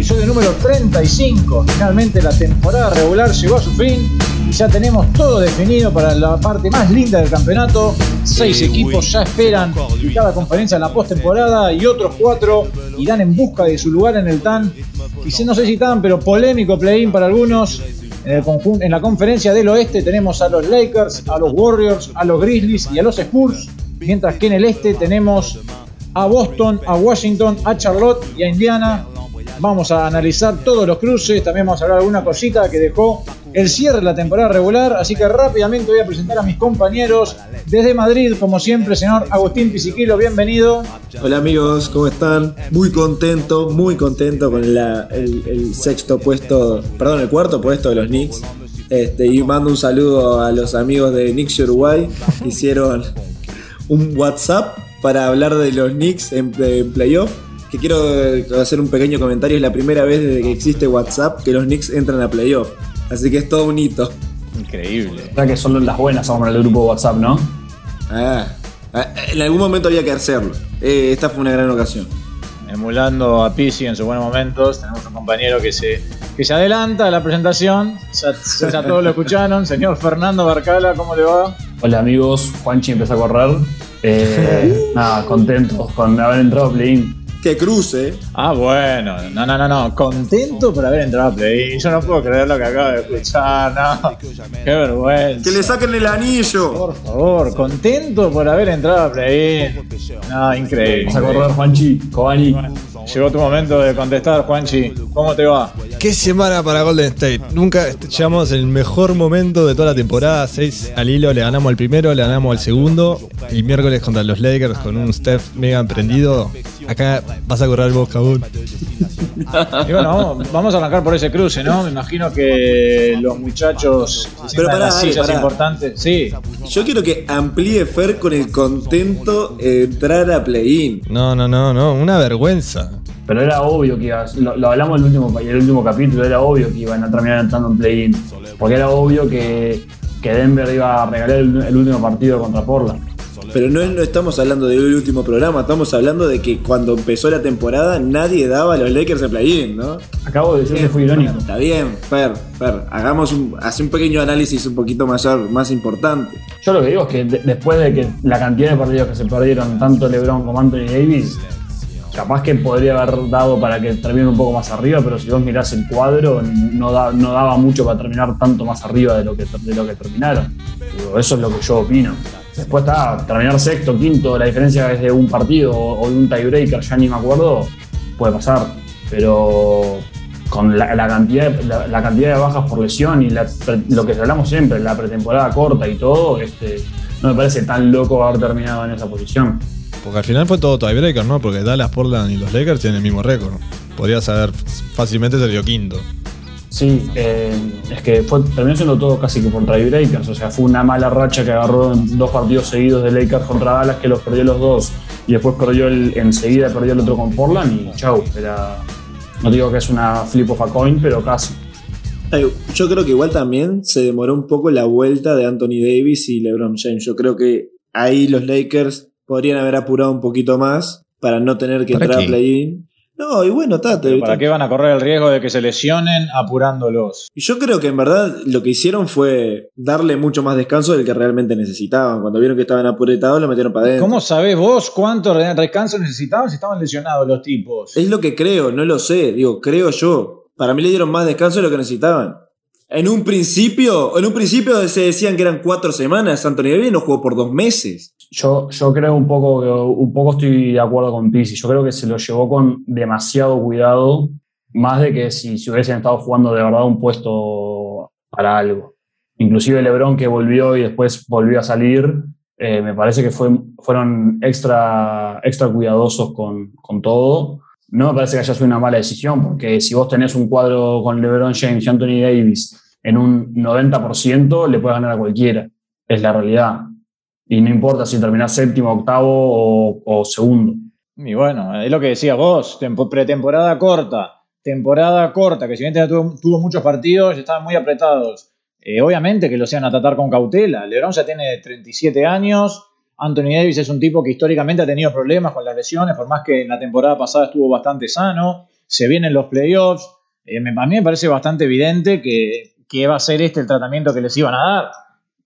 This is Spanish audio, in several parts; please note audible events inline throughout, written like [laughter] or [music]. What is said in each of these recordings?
episodio número 35. Finalmente la temporada regular llegó a su fin y ya tenemos todo definido para la parte más linda del campeonato. Seis equipos ya esperan y cada conferencia en la postemporada y otros cuatro irán en busca de su lugar en el TAN. Y no sé si tan, pero polémico play-in para algunos. En, el en la conferencia del oeste tenemos a los Lakers, a los Warriors, a los Grizzlies y a los Spurs. Mientras que en el este tenemos a Boston, a Washington, a Charlotte y a Indiana. Vamos a analizar todos los cruces, también vamos a hablar de alguna cosita que dejó el cierre de la temporada regular, así que rápidamente voy a presentar a mis compañeros desde Madrid, como siempre, señor Agustín Pisiquilo, bienvenido. Hola amigos, ¿cómo están? Muy contento, muy contento con el, sexto puesto, perdón, el cuarto puesto de los Knicks. Este, y mando un saludo a los amigos de Knicks Uruguay, [laughs] hicieron un WhatsApp para hablar de los Knicks en, playoff. Que quiero hacer un pequeño comentario. Es la primera vez desde que existe WhatsApp que los Knicks entran a playoff. Así que es todo un hito. Increíble. O sea que son las buenas vamos el grupo WhatsApp, ¿no? Ah, ah, en algún momento había que hacerlo. Eh, esta fue una gran ocasión. Emulando a Pisi en sus buenos momentos, tenemos un compañero que se, que se adelanta a la presentación. Ya, ya todos lo escucharon. Señor Fernando Barcala, ¿cómo le va? Hola amigos, Juanchi empezó a correr. Eh, [laughs] nada, contento con haber entrado a play-in. Que cruce. Ah, bueno. No, no, no, no. Contento por haber entrado a play-in. Yo no puedo creer lo que acabo de escuchar. No. Qué vergüenza. Que le saquen el anillo. Por favor, contento por haber entrado a play-in. No, increíble. Vamos a correr, Juanchi. Cobani. Llegó tu momento de contestar, Juanchi. ¿Cómo te va? Qué semana para Golden State. Nunca llegamos el mejor momento de toda la temporada. Seis al hilo, le ganamos al primero, le ganamos al segundo. Y miércoles contra los Lakers con un Steph mega emprendido. Acá vas a correr vos, cabrón. [laughs] Y bueno, vamos, a arrancar por ese cruce, ¿no? Me imagino que los muchachos Pero para las sillas importantes. Sí. Yo quiero que amplíe Fer con el contento entrar a play-in. No, no, no, no. Una vergüenza. Pero era obvio que iba, lo, hablamos en el, último, el último capítulo, era obvio que iban a terminar entrando en play-in. Porque era obvio que, Denver iba a regalar el, último partido contra Portland. Pero no, no estamos hablando del último programa, estamos hablando de que cuando empezó la temporada nadie daba a los Lakers en play-in, ¿no? Acabo de decir que fue irónico. Está bien, Fer, Fer, hagamos un, hace un pequeño análisis un poquito mayor, más importante. Yo lo que digo es que después de que la cantidad de partidos que se perdieron tanto LeBron como Anthony Davis, capaz que podría haber dado para que termine un poco más arriba, pero si vos mirás el cuadro, no, no daba mucho para terminar tanto más arriba de lo que, de lo que terminaron. eso es lo que yo opino. Después está, terminar sexto, quinto, la diferencia es de un partido o de un tiebreaker, ya ni me acuerdo, puede pasar. Pero con la, cantidad, la, cantidad de bajas por lesión y lo que hablamos siempre, la pretemporada corta y todo, este, no me parece tan loco haber terminado en esa posición. Porque al final fue todo tiebreaker, ¿no? Porque Dallas, Portland y los Lakers tienen el mismo récord. Podrías haber fácilmente salido quinto. Sí, eh, es que fue, terminó siendo todo casi que por tiebreakers. O sea, fue una mala racha que agarró en dos partidos seguidos de Lakers contra Dallas, que los perdió los dos. Y después perdió el, enseguida perdió el otro con Portland y chau. Era, no digo que es una flip of a coin, pero casi. Yo creo que igual también se demoró un poco la vuelta de Anthony Davis y LeBron James. Yo creo que ahí los Lakers podrían haber apurado un poquito más para no tener que entrar a play-in. No, y bueno, tate. ¿Para qué van a correr el riesgo de que se lesionen apurándolos? Y yo creo que en verdad lo que hicieron fue darle mucho más descanso del que realmente necesitaban. Cuando vieron que estaban apuretados, lo metieron para adentro. ¿Cómo sabés vos cuánto descanso necesitaban si estaban lesionados los tipos? Es lo que creo, no lo sé. Digo, creo yo. Para mí le dieron más descanso de lo que necesitaban. En un principio, en un principio se decían que eran cuatro semanas. Anthony Davis no jugó por dos meses. Yo, yo creo un poco, un poco estoy de acuerdo con Pizzi. Yo creo que se lo llevó con demasiado cuidado, más de que si, si hubiesen estado jugando de verdad un puesto para algo. Inclusive Lebron que volvió y después volvió a salir, eh, me parece que fue, fueron extra, extra cuidadosos con, con, todo. No me parece que haya sido una mala decisión, porque si vos tenés un cuadro con LeBron James y Anthony Davis en un 90%, le puedes ganar a cualquiera. Es la realidad y no importa si terminás séptimo, octavo o, segundo. Y bueno, es lo que decías vos, pretemporada corta, temporada corta, que si bien tuvo, muchos partidos, estaban muy apretados. Eh, obviamente que lo sean a tratar con cautela. Lebron ya tiene 37 años, Anthony Davis es un tipo que históricamente ha tenido problemas con las lesiones, por más que en la temporada pasada estuvo bastante sano, se vienen los playoffs. Eh, a mí me parece bastante evidente que, que va a ser este el tratamiento que les iban a dar.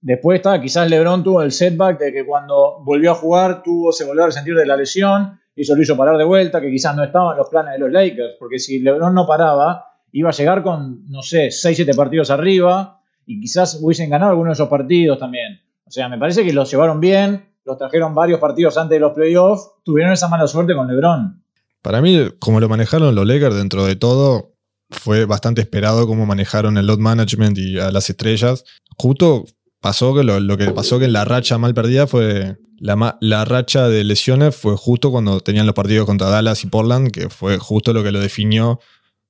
Después está, quizás LeBron tuvo el setback de que cuando volvió a jugar tuvo, se volvió a resentir de la lesión y eso lo hizo parar de vuelta, que quizás no estaba en los planes de los Lakers, porque si LeBron no paraba, iba a llegar con, no sé, 6-7 partidos arriba y quizás hubiesen ganado alguno de esos partidos también. O sea, me parece que los llevaron bien, los trajeron varios partidos antes de los playoffs, tuvieron esa mala suerte con LeBron. Para mí, como lo manejaron los Lakers dentro de todo, fue bastante esperado cómo manejaron el load management y a las estrellas. Justo pasó que lo, que pasó que la racha mal perdida fue la, la, racha de lesiones fue justo cuando tenían los partidos contra Dallas y Portland, que fue justo lo que lo definió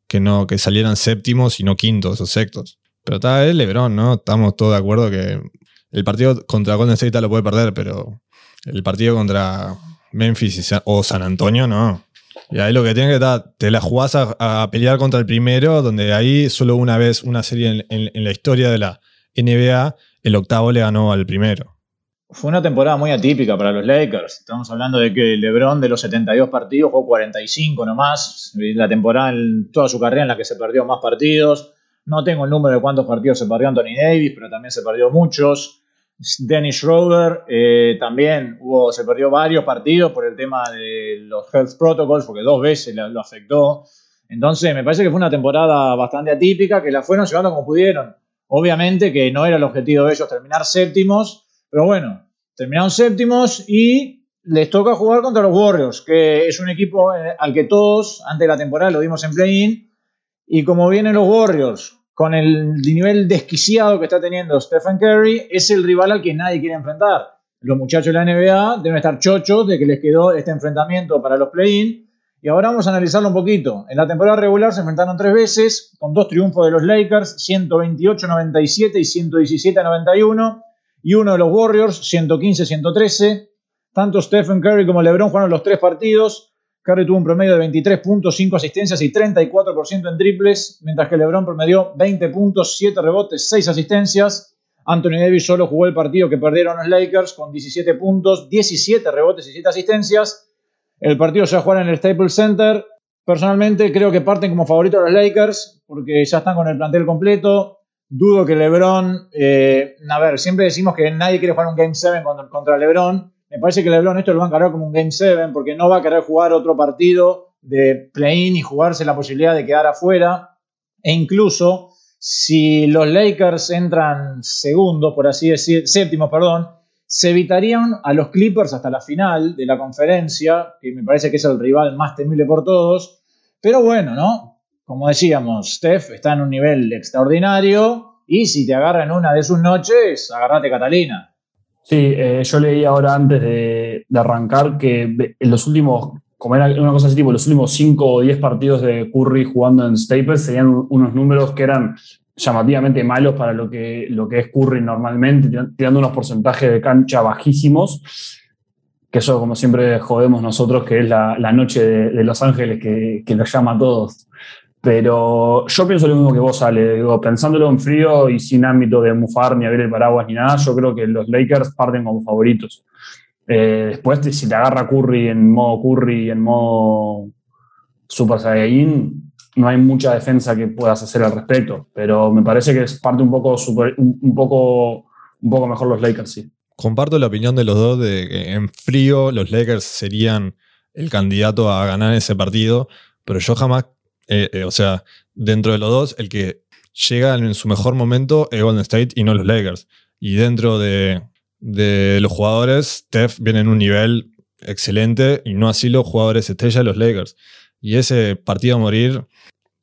que no que salieran séptimos y no quintos o sextos. Pero está es LeBron, ¿no? Estamos todos de acuerdo que el partido contra Golden State lo puede perder, pero el partido contra Memphis o San Antonio no. Y ahí lo que tiene que estar, te la jugás a, pelear contra el primero, donde ahí solo una vez una serie en, la historia de la NBA, el octavo le ganó al primero. Fue una temporada muy atípica para los Lakers. Estamos hablando de que LeBron de los 72 partidos jugó 45 nomás. La temporada en toda su carrera en la que se perdió más partidos. No tengo el número de cuántos partidos se perdió Anthony Davis, pero también se perdió muchos. Dennis Schroeder eh, también hubo, se perdió varios partidos por el tema de los health protocols, porque dos veces lo afectó. Entonces, me parece que fue una temporada bastante atípica, que la fueron llevando como pudieron. Obviamente que no era el objetivo de ellos terminar séptimos, pero bueno, terminaron séptimos y les toca jugar contra los Warriors, que es un equipo eh, al que todos, antes de la temporada, lo vimos en play-in. Y como vienen los Warriors con el nivel desquiciado que está teniendo Stephen Curry, es el rival al que nadie quiere enfrentar. Los muchachos de la NBA deben estar chochos de que les quedó este enfrentamiento para los play-in. Y ahora vamos a analizarlo un poquito. En la temporada regular se enfrentaron tres veces, con dos triunfos de los Lakers, 128-97 y 117-91, y uno de los Warriors, 115-113. Tanto Stephen Curry como LeBron jugaron los tres partidos. Curry tuvo un promedio de 23 puntos, 5 asistencias y 34% en triples, mientras que LeBron promedió 20 puntos, 7 rebotes, 6 asistencias. Anthony Davis solo jugó el partido que perdieron los Lakers con 17 puntos, 17 rebotes y 7 asistencias. El partido se va a jugar en el Staples Center. Personalmente creo que parten como favoritos los Lakers porque ya están con el plantel completo. Dudo que LeBron, eh, a ver, siempre decimos que nadie quiere jugar un Game 7 contra, contra LeBron, me parece que LeBron esto lo va a encargar como un Game 7 porque no va a querer jugar otro partido de play-in y jugarse la posibilidad de quedar afuera. E incluso si los Lakers entran segundos, por así decir, séptimos, perdón, se evitarían a los Clippers hasta la final de la conferencia, que me parece que es el rival más temible por todos. Pero bueno, ¿no? Como decíamos, Steph está en un nivel extraordinario y si te agarran una de sus noches, agarrate Catalina. Sí, eh, yo leí ahora antes de, arrancar que en los últimos, como era una cosa así, tipo, los últimos 5 o 10 partidos de Curry jugando en Staples serían unos números que eran llamativamente malos para lo que, lo que es Curry normalmente, tirando unos porcentajes de cancha bajísimos, que eso como siempre jodemos nosotros, que es la, noche de, Los Ángeles que, que llama a todos. Pero yo pienso lo mismo que vos, Ale. Digo, pensándolo en frío y sin ámbito de mufar ni abrir el paraguas ni nada, yo creo que los Lakers parten como favoritos. Eh, después, si te agarra Curry en modo Curry y en modo Super Saiyajin, no hay mucha defensa que puedas hacer al respecto. Pero me parece que parte un poco, un, poco, un poco mejor los Lakers, sí. Comparto la opinión de los dos de que en frío los Lakers serían el candidato a ganar ese partido, pero yo jamás eh, eh, o sea, dentro de los dos, el que llega en su mejor momento es Golden State y no los Lakers. Y dentro de, los jugadores, Steph viene en un nivel excelente y no así los jugadores estrella de los Lakers. Y ese partido a morir,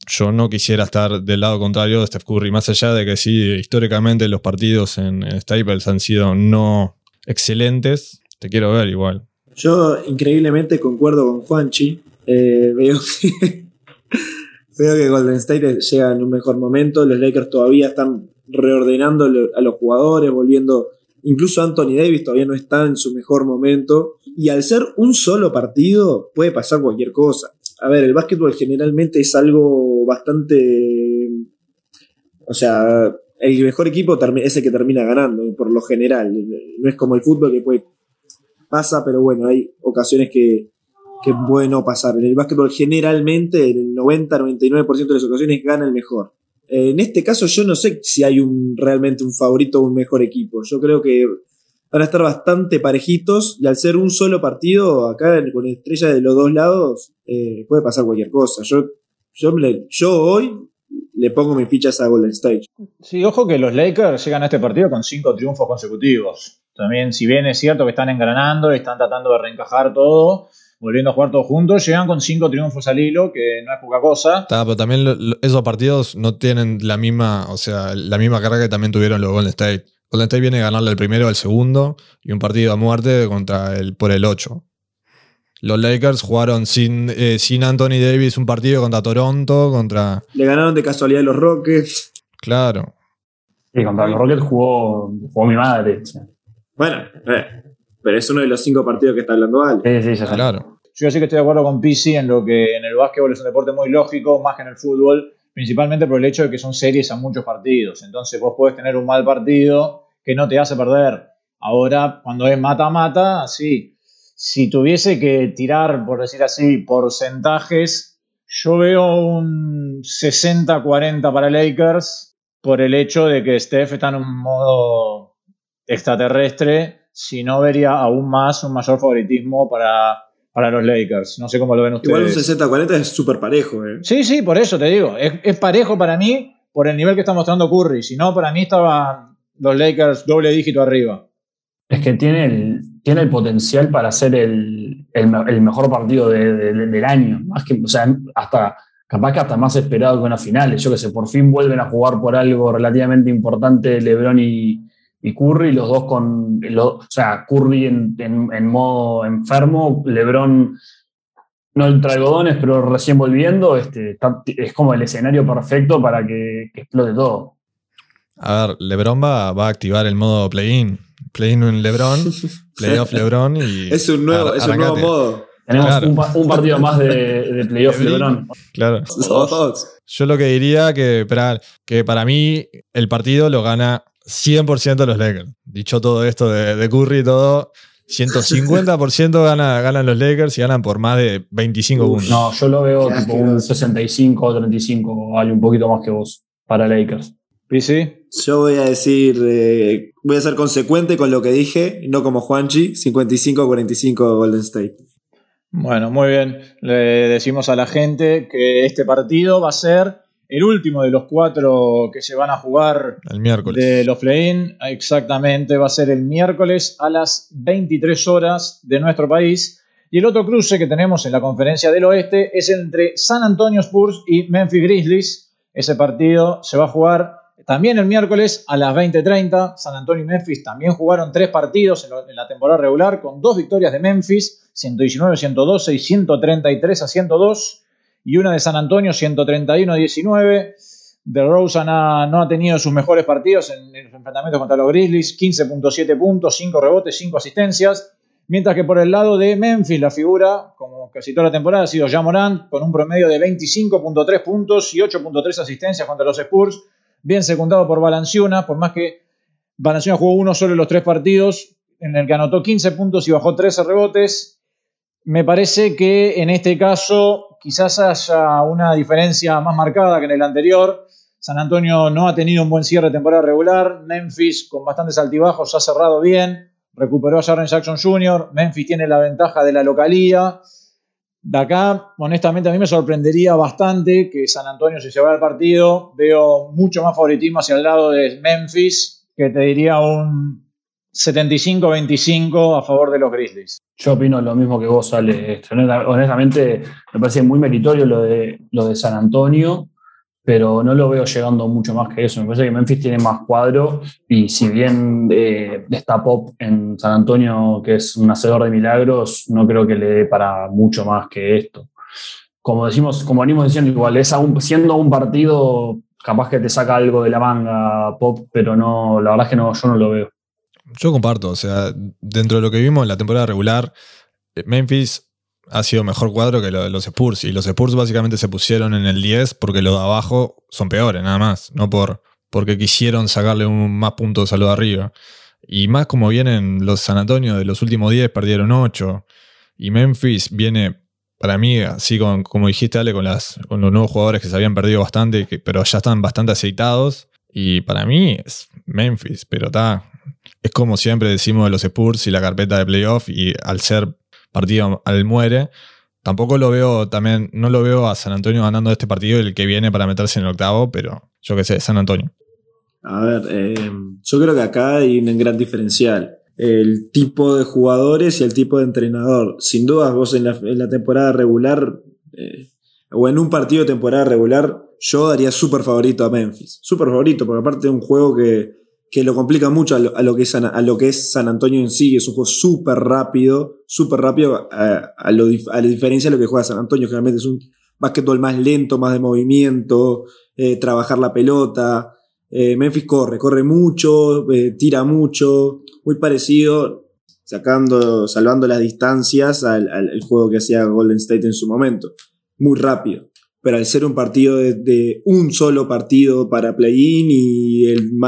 yo no quisiera estar del lado contrario de Steph Curry, más allá de que sí, históricamente los partidos en, Staples han sido no excelentes, te quiero ver igual. Yo increíblemente concuerdo con Juanchi. Eh, veo que Veo que Golden State llega en un mejor momento. Los Lakers todavía están reordenando a los jugadores, volviendo. Incluso Anthony Davis todavía no está en su mejor momento. Y al ser un solo partido, puede pasar cualquier cosa. A ver, el básquetbol generalmente es algo bastante. O sea, el mejor equipo es el que termina ganando, por lo general. No es como el fútbol que puede pasa, pero bueno, hay ocasiones que, que es bueno pasar. En el básquetbol generalmente, en el 90-99% de las ocasiones gana el mejor. En este caso yo no sé si hay un realmente un favorito o un mejor equipo. Yo creo que van a estar bastante parejitos y al ser un solo partido, acá con estrella de los dos lados, eh, puede pasar cualquier cosa. Yo, yo, yo hoy le pongo mis fichas a Golden State. Sí, ojo que los Lakers llegan a este partido con cinco triunfos consecutivos. También, si bien es cierto que están engranando y están tratando de reencajar todo, volviendo a jugar todos juntos, llegan con cinco triunfos al hilo, que no es poca cosa. pero también esos partidos no tienen la misma, o sea, la misma carga que también tuvieron los Golden State. Golden State viene a ganarle el primero al segundo y un partido a muerte contra el, por el 8. Los Lakers jugaron sin, eh, sin Anthony Davis un partido contra Toronto, contra... Le ganaron de casualidad los Rockets. Claro. Y contra los Rockets jugó, jugó mi madre. Bueno, eh, pero es uno de los cinco partidos que está hablando Ale. Sí, sí, ya Claro. Yo sí que estoy de acuerdo con PC en lo que en el básquetbol es un deporte muy lógico, más que en el fútbol, principalmente por el hecho de que son series a muchos partidos. Entonces vos podés tener un mal partido que no te hace perder. Ahora, cuando es mata-mata, sí. Si tuviese que tirar, por decir así, porcentajes, yo veo un 60-40 para Lakers por el hecho de que Steph está en un modo extraterrestre si no vería aún más un mayor favoritismo para, para los Lakers. No sé cómo lo ven ustedes. Igual un 60-40 es súper parejo, ¿eh? Sí, sí, por eso te digo. Es, parejo para mí por el nivel que está mostrando Curry. Si no, para mí estaban los Lakers doble dígito arriba. Es que tiene el, tiene el potencial para ser el, mejor partido del año. Más que, o sea, hasta capaz que hasta más esperado que una final. Yo que sé, por fin vuelven a jugar por algo relativamente importante LeBron y, y Curry, los dos con, o sea, Curry en, modo enfermo, Lebron no entre algodones, pero recién volviendo, este, es como el escenario perfecto para que, explote todo. A ver, Lebron va, va a activar el modo play-in. Play-in en Lebron, [laughs] play-off Lebron y. Es un nuevo, es un nuevo modo. Tenemos un, partido más de, de playoff Lebron. Claro. Yo lo que diría que para, que para mí el partido lo gana 100% los Lakers. Dicho todo esto de, Curry y todo, 150% [laughs] gana, ganan los Lakers y ganan por más de 25 puntos. No, yo lo veo tipo un 65 o 35, hay un poquito más que vos para Lakers. ¿PC? Yo voy a decir, eh, voy a ser consecuente con lo que dije, no como Juanchi, 55-45 Golden State. Bueno, muy bien. Le decimos a la gente que este partido va a ser el último de los cuatro que se van a jugar el miércoles. de los play-in, exactamente, va a ser el miércoles a las 23 horas de nuestro país. Y el otro cruce que tenemos en la conferencia del oeste es entre San Antonio Spurs y Memphis Grizzlies. Ese partido se va a jugar también el miércoles a las 20:30. San Antonio y Memphis también jugaron tres partidos en la temporada regular con dos victorias de Memphis, 119-112 y 133 a 102 y una de San Antonio 131-19. De Rosa no ha tenido sus mejores partidos en, el enfrentamiento contra los Grizzlies, 15.7 puntos, 5 rebotes, 5 asistencias. Mientras que por el lado de Memphis, la figura, como casi toda la temporada, ha sido Jamorant, con un promedio de 25.3 puntos y 8.3 asistencias contra los Spurs, bien secundado por Balanciuna, por más que Balanciuna jugó uno solo en los tres partidos, en el que anotó 15 puntos y bajó 13 rebotes. Me parece que en este caso quizás haya una diferencia más marcada que en el anterior. San Antonio no ha tenido un buen cierre de temporada regular. Memphis, con bastantes altibajos, ha cerrado bien. Recuperó a Jaren Jackson Jr. Memphis tiene la ventaja de la localía. De acá, honestamente, a mí me sorprendería bastante que San Antonio se llevara el partido. Veo mucho más favoritismo hacia el lado de Memphis, que te diría un 75-25 a favor de los Grizzlies. Yo opino lo mismo que vos, Ale. Honestamente, me parece muy meritorio lo de, lo de San Antonio, pero no lo veo llegando mucho más que eso. Me parece que Memphis tiene más cuadro y si bien eh, está Pop en San Antonio, que es un hacedor de milagros, no creo que le dé para mucho más que esto. Como decimos, como venimos diciendo, igual es siendo un partido capaz que te saca algo de la manga Pop, pero no, la verdad es que no, yo no lo veo. Yo comparto, o sea, dentro de lo que vimos en la temporada regular, eh, Memphis ha sido mejor cuadro que los Spurs. Y los Spurs básicamente se pusieron en el 10 porque los de abajo son peores, nada más. No por, porque quisieron sacarle un, más puntos de arriba. Y más como vienen los San Antonio de los últimos 10, perdieron 8. Y Memphis viene, para mí, así con, como dijiste, Ale, con, las, con los nuevos jugadores que se habían perdido bastante, pero ya están bastante aceitados. Y para mí es Memphis, pero está. Es como siempre decimos de los Spurs y la carpeta de playoff, y al ser partido al muere, tampoco lo veo también, no lo veo a San Antonio ganando este partido el que viene para meterse en el octavo, pero yo qué sé, San Antonio. A ver, eh, yo creo que acá hay un gran diferencial. El tipo de jugadores y el tipo de entrenador. Sin duda, vos en la, temporada regular, eh, o en un partido de temporada regular, yo daría súper favorito a Memphis. Súper favorito, porque aparte de un juego que, que lo complica mucho a lo, que es San, a lo que es San Antonio en sí, es un juego súper rápido, súper rápido, a, a, la diferencia de lo que juega San Antonio, generalmente es un básquetbol más lento, más de movimiento, eh, trabajar la pelota. Eh, Memphis corre, corre mucho, eh, tira mucho, muy parecido, sacando, salvando las distancias al, juego que hacía Golden State en su momento. Muy rápido. Pero al ser un partido de, un solo partido para play-in y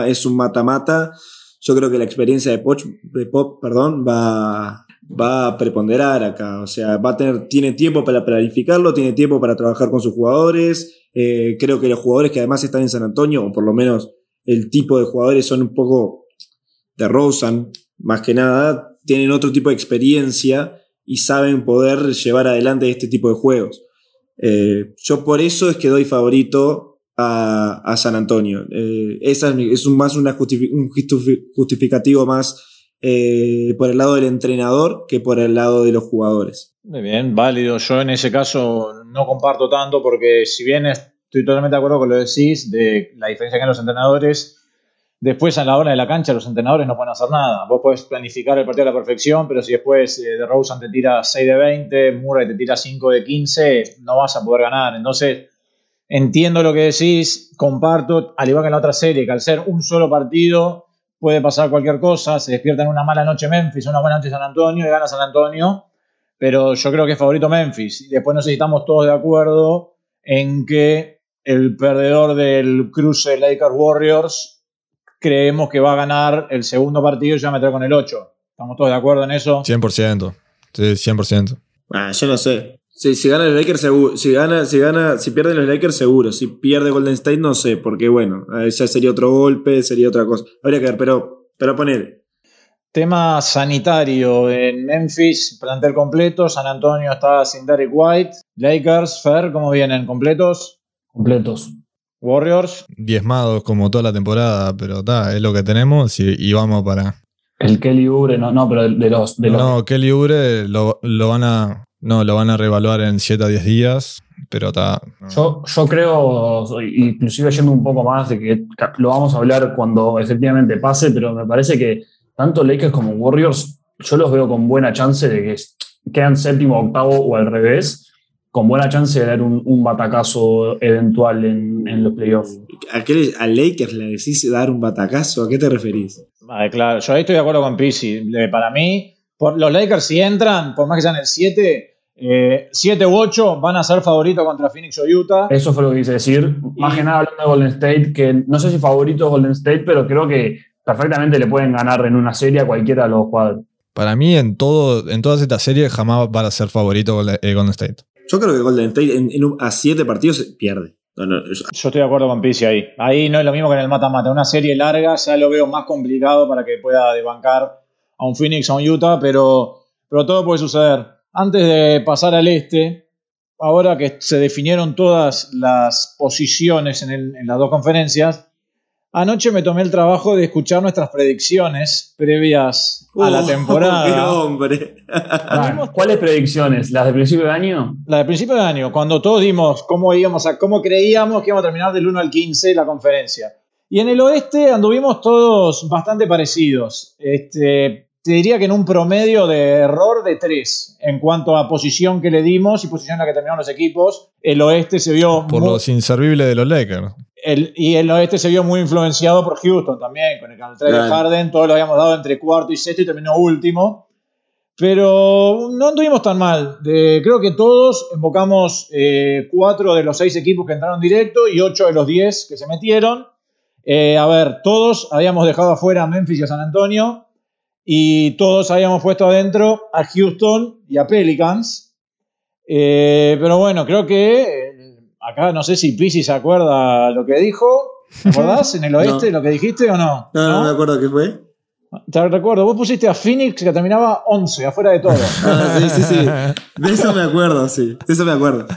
es un mata-mata, yo creo que la experiencia de, de Pop perdón, va, va a preponderar acá. O sea, va a tener, tiene tiempo para planificarlo, tiene tiempo para trabajar con sus jugadores. Eh, creo que los jugadores que además están en San Antonio, o por lo menos el tipo de jugadores son un poco de Rosen, más que nada, tienen otro tipo de experiencia y saben poder llevar adelante este tipo de juegos. Eh, yo por eso es que doy favorito a, San Antonio. Eh, esa es, un, más un justificativo más eh, por el lado del entrenador que por el lado de los jugadores. Muy bien, válido. Yo en ese caso no comparto tanto porque si bien estoy totalmente de acuerdo con lo que decís de la diferencia que hay en los entrenadores, después a la hora de la cancha los entrenadores no pueden hacer nada. Vos podés planificar el partido a la perfección, pero si después eh, de Rosen te tira 6 de 20, Murray te tira 5 de 15, no vas a poder ganar. Entonces, entiendo lo que decís, comparto, al igual que en la otra serie, que al ser un solo partido puede pasar cualquier cosa, se despierta en una mala noche Memphis, una buena noche San Antonio y gana San Antonio, pero yo creo que es favorito Memphis. Y después nos estamos todos de acuerdo en que el perdedor del cruce Lakers Warriors creemos que va a ganar el segundo partido y ya meter con el 8. ¿Estamos todos de acuerdo en eso? 100%. Sí, 100%. Ah, yo no sé. Si, si gana los Lakers, seguro. Si, gana, si, gana, si pierden los Lakers, seguro. Si pierde Golden State, no sé, porque bueno, ya sería otro golpe, sería otra cosa. Habría que ver, pero, pero poner. Tema sanitario en Memphis, plantel completo. San Antonio está sin Derek White. Lakers, Fer, ¿cómo vienen? ¿Completos? Completos. Warriors. Diezmados como toda la temporada, pero está, es lo que tenemos y, vamos para. El Kelly Ubre, no, no, pero de los. De no, Kelly Ubre lo, lo van a no, lo van a reevaluar en 7 a 10 días, pero está... Yo, yo creo, inclusive yendo un poco más, de que lo vamos a hablar cuando efectivamente pase, pero me parece que tanto Lakers como Warriors, yo los veo con buena chance de que quedan séptimo, octavo o al revés, con buena chance de dar un, batacazo eventual en, los playoffs. ¿A, ¿A Lakers le decís dar un batacazo? ¿A qué te referís? claro, yo ahí estoy de acuerdo con Pisi. Para mí, por, los Lakers si entran, por más que sean el 7, 7 eh, u 8 van a ser favoritos contra Phoenix o Utah. Eso fue lo que quise decir. Más que nada hablando de Golden State, que no sé si favorito Golden State, pero creo que perfectamente le pueden ganar en una serie a cualquiera de los cuadros. Para mí, en, todo, en todas estas series jamás van a ser favorito eh, Golden State. Yo creo que Golden State en, a 7 partidos pierde. yo... estoy de acuerdo con Pizzi ahí. Ahí no es lo mismo que en el mata-mata. Una serie larga ya lo veo más complicado para que pueda desbancar a un Phoenix a un Utah, pero, pero todo puede suceder. Antes de pasar al este, ahora que se definieron todas las posiciones en, las dos conferencias, anoche me tomé el trabajo de escuchar nuestras predicciones previas a la temporada. [laughs] hombre! ¿Cuáles predicciones? ¿Las de principio de año? Las de principio de año, cuando todos dimos cómo íbamos a, cómo creíamos que íbamos a terminar del 1 al 15 la conferencia. Y en el oeste anduvimos todos bastante parecidos. Este, te diría que en un promedio de error de 3 en cuanto a posición que le dimos y posición en la que terminaron los equipos. El oeste se vio. Por los inservibles de los Lakers. Y el oeste se vio muy influenciado por Houston también, con el trade de Harden. Todos lo habíamos dado entre cuarto y sexto y terminó último. Pero no anduvimos tan mal. creo que todos invocamos eh, cuatro de los seis equipos que entraron directo y ocho de los diez que se metieron. Eh, a ver, todos habíamos dejado afuera a Memphis y a San Antonio y todos habíamos puesto adentro a Houston y a Pelicans. Eh, pero bueno, creo que eh, acá no sé si Pisi se acuerda lo que dijo. ¿Te acordás [laughs] en el oeste lo que dijiste o no? No, no, me acuerdo qué fue. Te recuerdo, vos pusiste a Phoenix que terminaba 11, afuera de todo. [laughs] Ah, sí, sí, sí. De eso me acuerdo, sí. De eso me acuerdo.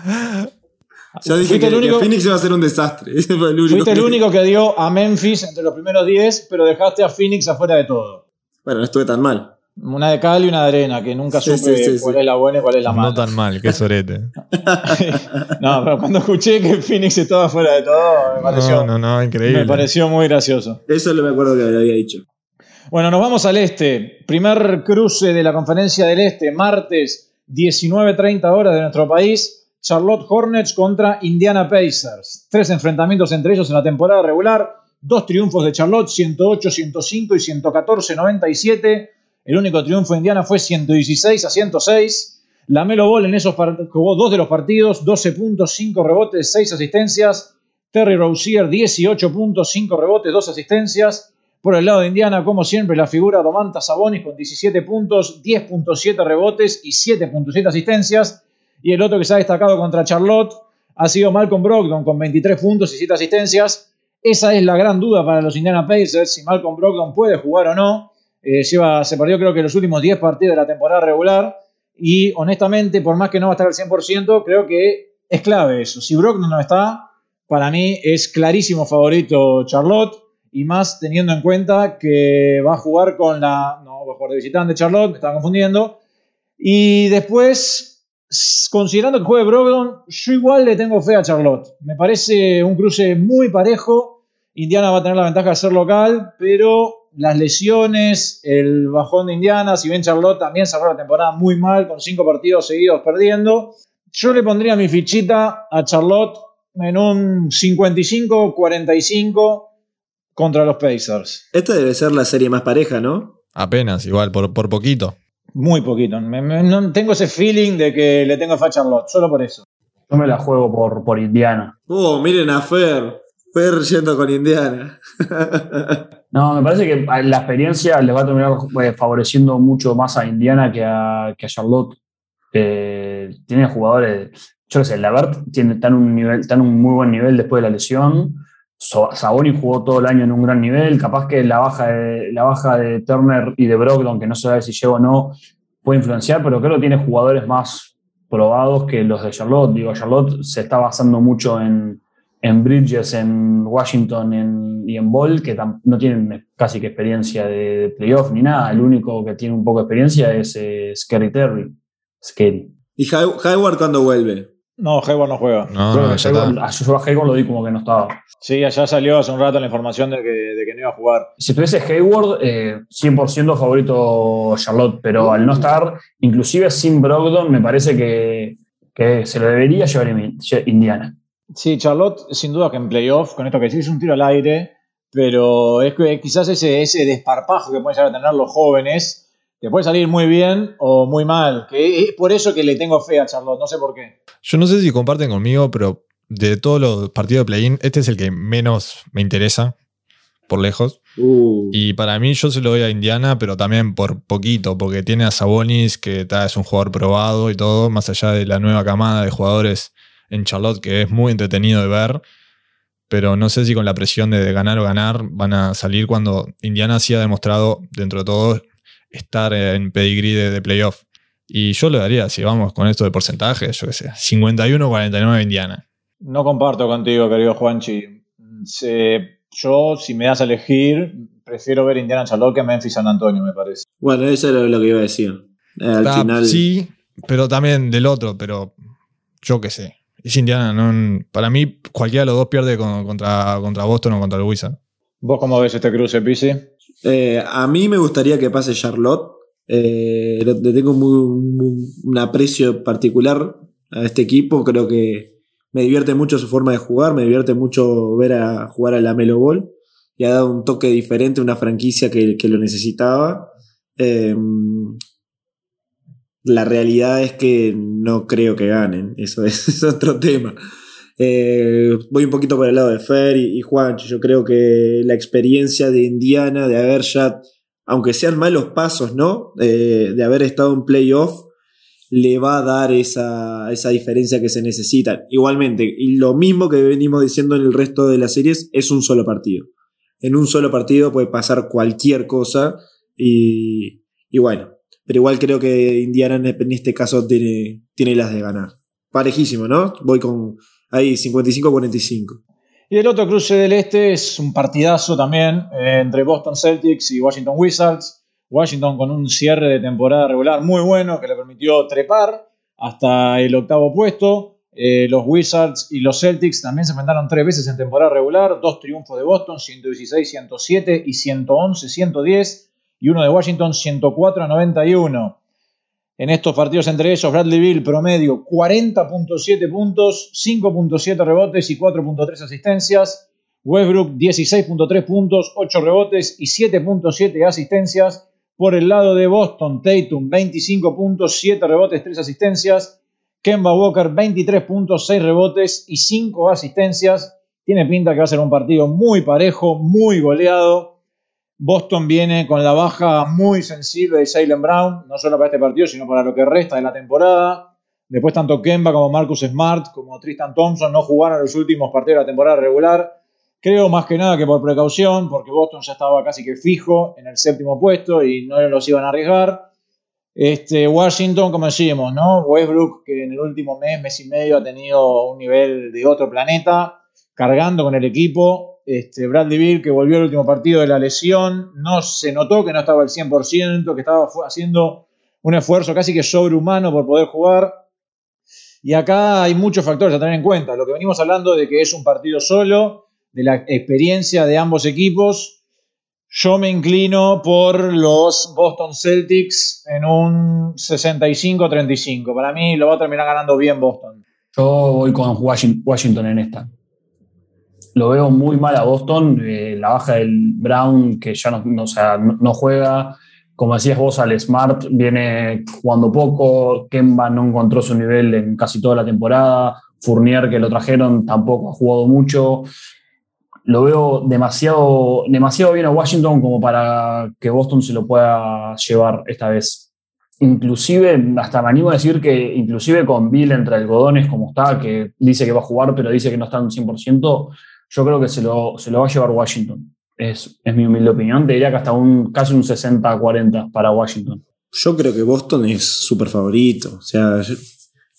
Yo dije que, el único- que Phoenix iba a ser un desastre. [laughs] Ese fue el único Fuiste el único que dio a Memphis entre los primeros 10, pero dejaste a Phoenix afuera de todo. Bueno, no estuve tan mal. Una de cal y una de arena, que nunca Sí, supe sí, sí, cuál sí. es la buena y cuál es la mala. No tan mal, qué sorete. [laughs] No, pero cuando escuché que Phoenix estaba fuera de todo, me pareció, No, no, no, increíble. me pareció muy gracioso. Eso lo me acuerdo que había dicho. Bueno, nos vamos al este. Primer cruce de la conferencia del este, martes 19.30 horas de nuestro país. Charlotte Hornets contra Indiana Pacers. Tres enfrentamientos entre ellos en la temporada regular. Dos triunfos de Charlotte, 108, 105 y 114, 97. El único triunfo de Indiana fue 116 a 106. La Melo Ball en esos jugó dos de los partidos, 12 puntos, 5 rebotes, 6 asistencias. Terry Rozier, 18 puntos, 5 rebotes, 2 asistencias. Por el lado de Indiana, como siempre, la figura Domantas Sabonis con 17 puntos, 10.7 rebotes y 7.7 asistencias. Y el otro que se ha destacado contra Charlotte ha sido Malcolm Brogdon con 23 puntos y 7 asistencias. Esa es la gran duda para los Indiana Pacers, si Malcolm Brogdon puede jugar o no. Eh, lleva, se perdió creo que los últimos 10 partidos de la temporada regular. Y honestamente, por más que no va a estar al 100%, creo que es clave eso. Si Brogdon no está, para mí es clarísimo favorito Charlotte. Y más teniendo en cuenta que va a jugar con la. No, va a jugar de visitante Charlotte, me estaba confundiendo. Y después, considerando que juegue Brogdon, yo igual le tengo fe a Charlotte. Me parece un cruce muy parejo. Indiana va a tener la ventaja de ser local, pero las lesiones, el bajón de Indiana, si bien Charlotte también cerró la temporada muy mal, con cinco partidos seguidos perdiendo, yo le pondría mi fichita a Charlotte en un 55-45 contra los Pacers. Esta debe ser la serie más pareja, ¿no? Apenas, igual, por, por poquito. Muy poquito. Me- me- no tengo ese feeling de que le tengo fe a Charlotte, solo por eso. Yo me la juego por, por Indiana. Oh, miren a Fer. Fer yendo con Indiana. No, me parece que la experiencia les va a terminar eh, favoreciendo mucho más a Indiana que a, que Charlotte. Tiene jugadores, yo qué sé, Lavert tiene, en un nivel, en un muy buen nivel después de la lesión. Sabonis jugó todo el año en un gran nivel. Capaz que la baja, de, la baja de Turner y de Brogdon, que no se sabe si llega o no, puede influenciar, pero creo que tiene jugadores más probados que los de Charlotte. Digo, Charlotte se está basando mucho en, en Bridges, en Washington en- y en Ball, que tam- no tienen casi que experiencia de, de playoff ni nada. El único que tiene un poco de experiencia es eh, Scary Terry. Scary. ¿Y Hay- Hayward cuando vuelve? No, Hayward no juega. No, Hayward- yo a Hayward lo di como que no estaba. Sí, allá salió hace un rato la información de que, de que no iba a jugar. Si tuviese Hayward, eh, 100% favorito Charlotte, pero al no estar, inclusive sin Brogdon, me parece que, que se lo debería llevar Indiana. Sí, Charlotte, sin duda que en playoff, con esto que sí es un tiro al aire, pero es que quizás ese, ese desparpajo que pueden llegar a tener los jóvenes te puede salir muy bien o muy mal. Que es por eso que le tengo fe a Charlotte, no sé por qué. Yo no sé si comparten conmigo, pero de todos los partidos de play-in, este es el que menos me interesa, por lejos. Uh, Y para mí yo se lo doy a Indiana, pero también por poquito, porque tiene a Sabonis, que ta, es un jugador probado y todo, más allá de la nueva camada de jugadores en Charlotte, que es muy entretenido de ver. Pero no sé si con la presión de ganar o ganar van a salir cuando Indiana sí ha demostrado, dentro de todo, estar en pedigrí de, de playoff. Y yo le daría, si vamos con esto de porcentaje, yo qué sé, 51-49 Indiana. No comparto contigo, querido Juanchi. Se- yo, si me das a elegir, prefiero ver Indiana Charlotte que Memphis San Antonio, me parece. bueno, eso era lo que iba a decir. Eh, al final. Sí, pero también del otro, pero yo qué sé. Es Indiana, no, para mí cualquiera de los dos pierde con- contra, contra Boston o contra el Wizard. ¿Vos cómo ves este cruce, Pisi? Eh, a mí me gustaría que pase Charlotte. Eh, le le tengo muy- muy- un aprecio particular a este equipo. Creo que me divierte mucho su forma de jugar. Me divierte mucho ver a jugar a la Melo Ball. Y ha dado un toque diferente a una franquicia que, que lo necesitaba. Eh, la realidad es que no creo que ganen. Eso [laughs] es, otro tema. Eh, voy un poquito por el lado de Fer y, Juan. Yo creo que la experiencia de Indiana, de haber ya, aunque sean malos pasos, ¿no? Eh, de haber estado en playoff, le va a dar esa, esa diferencia que se necesita. Igualmente, y lo mismo que venimos diciendo en el resto de las series, es un solo partido. En un solo partido puede pasar cualquier cosa y, y bueno, pero igual creo que Indiana en este caso tiene, tiene las de ganar. Parejísimo, ¿no? Voy con ahí 55-45. Y el otro cruce del este es un partidazo también eh, entre Boston Celtics y Washington Wizards. Washington con un cierre de temporada regular muy bueno que le permitió trepar hasta el octavo puesto. Eh, los Wizards y los Celtics también se enfrentaron tres veces en temporada regular. Dos triunfos de Boston, 116-107 y 111-110. Y uno de Washington, 104-91. En estos partidos entre ellos, Bradley Bill promedio 40.7 puntos, 5.7 rebotes y 4.3 asistencias. Westbrook 16.3 puntos, 8 rebotes y 7.7 asistencias. Por el lado de Boston, Tatum 25 puntos, 7 rebotes, 3 asistencias. Kemba Walker 23 puntos, 6 rebotes y 5 asistencias. Tiene pinta que va a ser un partido muy parejo, muy goleado. Boston viene con la baja muy sensible de Salem Brown, no solo para este partido, sino para lo que resta de la temporada. Después tanto Kemba como Marcus Smart como Tristan Thompson no jugaron los últimos partidos de la temporada regular. Creo más que nada que por precaución, porque Boston ya estaba casi que fijo en el séptimo puesto y no los iban a arriesgar. Este, Washington, como decíamos, ¿no? Westbrook, que en el último mes, mes y medio, ha tenido un nivel de otro planeta, cargando con el equipo. Este, Bradley Bill, que volvió al último partido de la lesión, no se notó que no estaba al 100%, que estaba haciendo un esfuerzo casi que sobrehumano por poder jugar. Y acá hay muchos factores a tener en cuenta. Lo que venimos hablando de que es un partido solo, de la experiencia de ambos equipos, yo me inclino por los Boston Celtics en un 65-35. Para mí lo va a terminar ganando bien Boston. Yo voy con Washington en esta. Lo veo muy mal a Boston. Eh, la baja del Brown, que ya no, juega. Como decías vos, Al Smart viene jugando poco. Kemba no encontró su nivel en casi toda la temporada. Fournier, que lo trajeron, tampoco ha jugado mucho lo veo demasiado, demasiado bien a Washington como para que Boston se lo pueda llevar esta vez. Inclusive, hasta me animo a decir que inclusive con Bill entre algodones como está, que dice que va a jugar pero dice que no está en un 100%, yo creo que se lo, se lo va a llevar Washington. Es, es mi humilde opinión. Te diría que hasta un casi un 60-40 para Washington. Yo creo que Boston es súper favorito. O sea,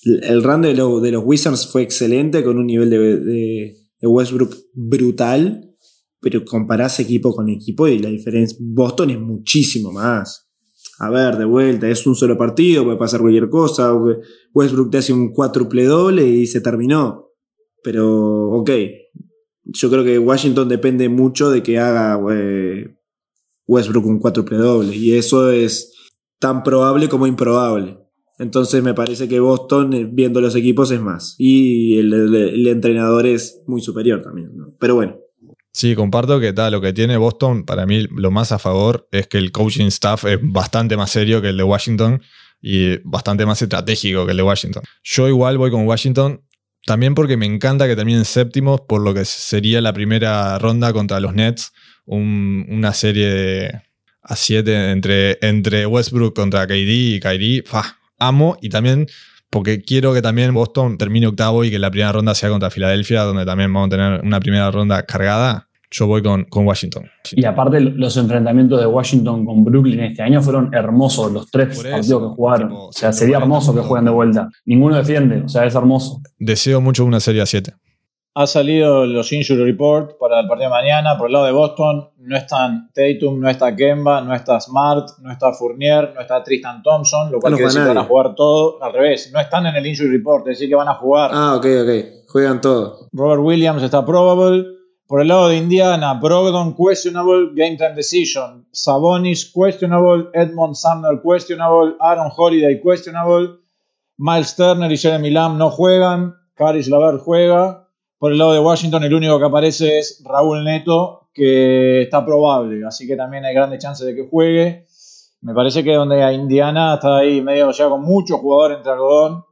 el run de, de, los Wizards fue excelente con un nivel de de Westbrook brutal, pero comparás equipo con equipo y la diferencia. Boston es muchísimo más. A ver, de vuelta, es un solo partido, puede pasar cualquier cosa. Westbrook te hace un cuádruple doble y se terminó. Pero, ok. Yo creo que Washington depende mucho de que haga eh, Westbrook un cuádruple doble. Y eso es tan probable como improbable. Entonces me parece que Boston, eh, viendo los equipos, es más. Y el, entrenador es muy superior también. Pero bueno. Sí, comparto que tal, lo que tiene Boston, para mí lo más a favor es que el coaching staff es bastante más serio que el de Washington y bastante más estratégico que el de Washington. Yo igual voy con Washington, también porque me encanta que terminen séptimos por lo que sería la primera ronda contra los Nets, una serie a siete entre, entre Westbrook contra KD y Kyrie amo. Y también porque quiero que también Boston termine octavo y que la primera ronda sea contra Filadelfia, donde también vamos a tener una primera ronda cargada. Yo voy con, con Washington. Y aparte, los enfrentamientos de Washington con Brooklyn este año fueron hermosos, los tres partidos que jugaron. o sea, sería hermoso que jueguen de vuelta. Ninguno defiende, o sea, es hermoso. Deseo mucho una serie a 7. Ha salido los injury report para el partido de mañana. Por el lado de Boston no están Tatum, no está Kemba, no está Smart, no está Fournier, no está Tristan Thompson, lo cual quiere decir que van a jugar todo al revés. No están en el injury report, es decir que van a jugar. Ah, ok, ok. Juegan todo. Robert Williams está probable. Por el lado de Indiana, Brogdon questionable, game time decision. Sabonis questionable, Edmond Sumner questionable, Aaron Holiday questionable. Miles Turner y Jeremy Lamb no juegan. Caris Lavert juega. Por el lado de Washington, el único que aparece es Raúl Neto, que está probable, así que también hay grandes chances de que juegue. Me parece que donde a Indiana está ahí medio ya con muchos jugadores entre algodón.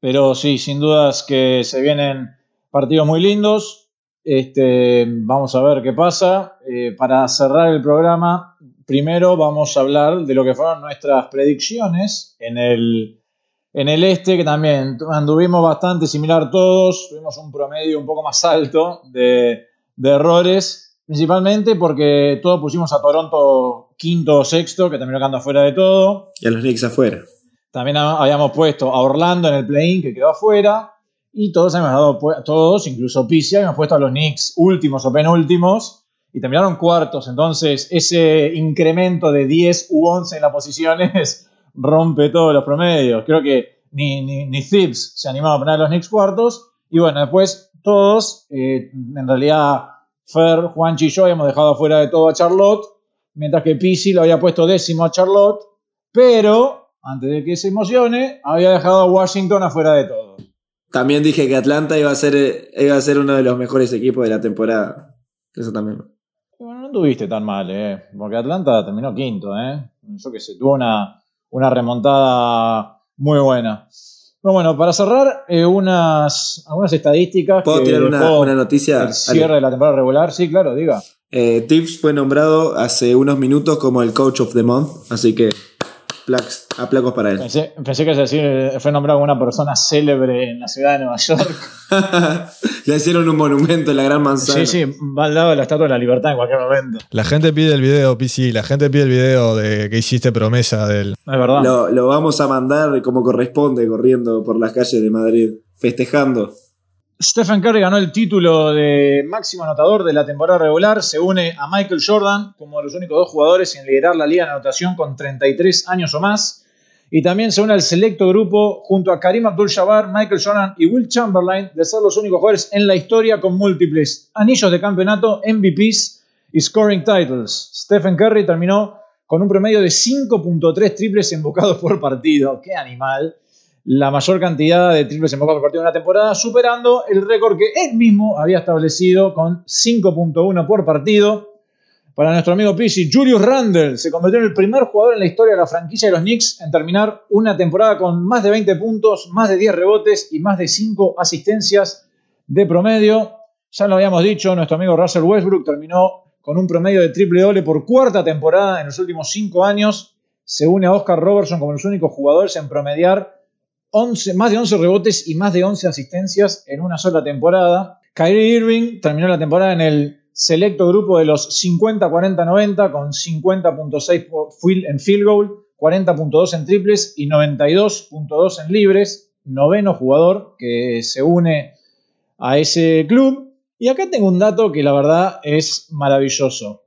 Pero sí, sin dudas que se vienen partidos muy lindos. Este, vamos a ver qué pasa. Eh, para cerrar el programa, primero vamos a hablar de lo que fueron nuestras predicciones en el, en el este, que también anduvimos bastante similar todos. Tuvimos un promedio un poco más alto de, de errores, principalmente porque todos pusimos a Toronto quinto o sexto, que terminó quedando afuera de todo. Y a los Knicks afuera. También habíamos puesto a Orlando en el play-in, que quedó afuera. Y todos hemos dado, todos, incluso Pisia, habíamos puesto a los Knicks últimos o penúltimos. Y terminaron cuartos. Entonces, ese incremento de 10 u 11 en las posiciones [laughs] rompe todos los promedios. Creo que ni, ni, ni Thibs se animaba a poner a los Knicks cuartos. Y bueno, después todos, eh, en realidad, Fer, Juanchi y yo habíamos dejado afuera de todo a Charlotte mientras que Pisi lo había puesto décimo a Charlotte, pero antes de que se emocione, había dejado a Washington afuera de todo. También dije que Atlanta iba a ser, iba a ser uno de los mejores equipos de la temporada. Eso también. Bueno, no tuviste tan mal, ¿eh? Porque Atlanta terminó quinto, ¿eh? Yo que sé, tuvo una, una remontada muy buena. Bueno, para cerrar, eh, unas, algunas estadísticas. ¿Puedo tirar una, una, noticia? El cierre de la temporada regular, sí, claro, diga. Eh, Tips fue nombrado hace unos minutos como el Coach of the Month, así que aplausos para él. Pensé, pensé que decir, fue nombrado como una persona célebre en la ciudad de Nueva York. [laughs] Le hicieron un monumento en la Gran Manzana. Sí, sí, va al lado de la Estatua de la Libertad en cualquier momento. La gente pide el video, PC, la gente pide el video de que hiciste promesa del... Es verdad. Lo, lo vamos a mandar como corresponde, corriendo por las calles de Madrid, festejando. Stephen Curry ganó el título de máximo anotador de la temporada regular. Se une a Michael Jordan como los únicos dos jugadores en liderar la liga de anotación con 33 años o más. Y también se une al selecto grupo junto a Karim Abdul-Jabbar, Michael Jordan y Will Chamberlain de ser los únicos jugadores en la historia con múltiples anillos de campeonato, MVPs y scoring titles. Stephen Curry terminó con un promedio de 5.3 triples embocados por partido. ¡Qué animal! La mayor cantidad de triples embocados por partido en una temporada, superando el récord que él mismo había establecido con 5.1 por partido. Para nuestro amigo Pisi, Julius Randle se convirtió en el primer jugador en la historia de la franquicia de los Knicks en terminar una temporada con más de 20 puntos, más de 10 rebotes y más de 5 asistencias de promedio. Ya lo habíamos dicho, nuestro amigo Russell Westbrook terminó con un promedio de triple doble por cuarta temporada en los últimos 5 años. Se une a Oscar Robertson como los únicos jugadores en promediar más de 11 rebotes y más de 11 asistencias en una sola temporada. Kyrie Irving terminó la temporada en el selecto grupo de los 50-40-90 con 50.6 en field goal, 40.2 en triples y 92.2 en libres. Noveno jugador que se une a ese club. Y acá tengo un dato que la verdad es maravilloso.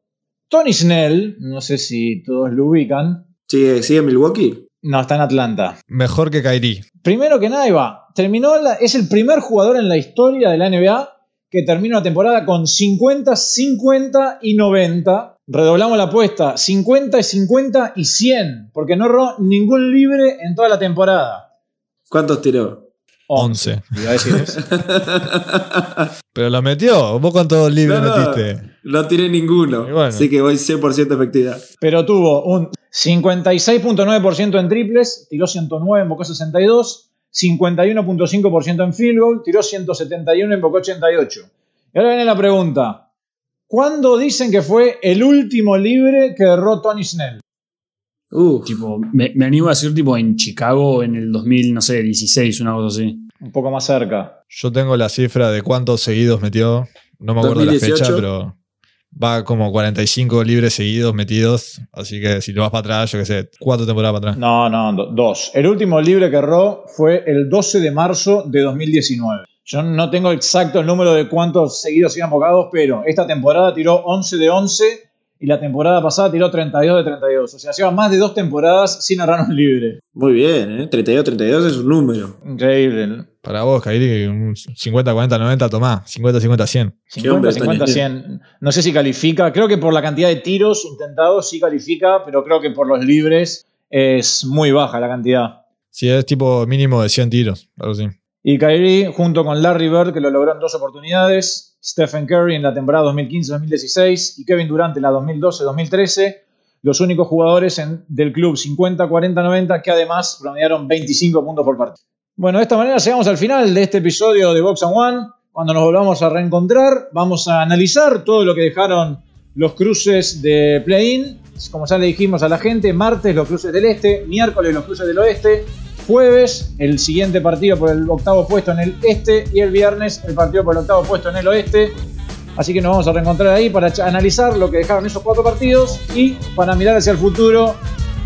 Tony Snell, no sé si todos lo ubican. ¿Sigue, sigue en Milwaukee? No, está en Atlanta. Mejor que Kyrie. Primero que nada, va. Terminó es el primer jugador en la historia de la NBA que termina una temporada con 50, 50 y 90. Redoblamos la apuesta. 50 y 50 y 100. Porque no erró ningún libre en toda la temporada. ¿Cuántos tiró? 11. Iba a decir eso. [laughs] Pero lo metió. ¿Vos cuántos libres No, no, metiste? No tiré ninguno. Bueno. Así que voy 100% efectividad. Pero tuvo un 56.9% en triples, tiró 109, embocó 62, 51.5% en field goal, tiró 171, embocó 88. Y ahora viene la pregunta. ¿Cuándo dicen que fue el último libre que erró Tony Snell? Uh, Tipo, me, me animo a decir tipo en Chicago en el 2000, no sé, 16, una cosa así. Un poco más cerca. Yo tengo la cifra de cuántos seguidos metió. No me acuerdo la 2018. fecha, pero va como 45 libres seguidos metidos. Así que si lo vas para atrás, yo qué sé, cuatro temporadas para atrás. No, no, do- dos. El último libre que erró fue el 12 de marzo de 2019. Yo no tengo exacto el número de cuántos seguidos iban bocados, pero esta temporada tiró 11 de 11 y la temporada pasada tiró 32 de 32. O sea, lleva más de dos temporadas sin errar un libre. muy bien, ¿eh? 32-32 es un número. Increíble. Para vos, Kairi, un 50, 40, 90, tomá. 50, 50, 100. Qué 50, hombre, 50, Tony. 100. No sé si califica. Creo que por la cantidad de tiros intentados sí califica, pero creo que por los libres es muy baja la cantidad. Si es tipo mínimo de 100 tiros, algo así. Y Kyrie, junto con Larry Bird, que lo logró en dos oportunidades, Stephen Curry en la temporada 2015-2016 y Kevin Durant en la 2012-2013, los únicos jugadores en- del club 50-40-90 que además promediaron 25 puntos por partido. Bueno, de esta manera llegamos al final de este episodio de Box and One. cuando nos volvamos a reencontrar, vamos a analizar todo lo que dejaron los cruces de play-in. Como ya le dijimos a la gente, martes los cruces del este, miércoles los cruces del oeste, jueves el siguiente partido por el octavo puesto en el este y el viernes el partido por el octavo puesto en el oeste. Así que nos vamos a reencontrar ahí para analizar lo que dejaron esos cuatro partidos y para mirar hacia el futuro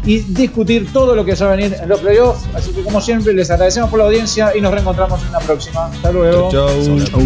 y discutir todo lo que se va a venir en los playoffs. Así que como siempre les agradecemos por la audiencia y nos reencontramos en la próxima. Hasta luego. Chau, chau.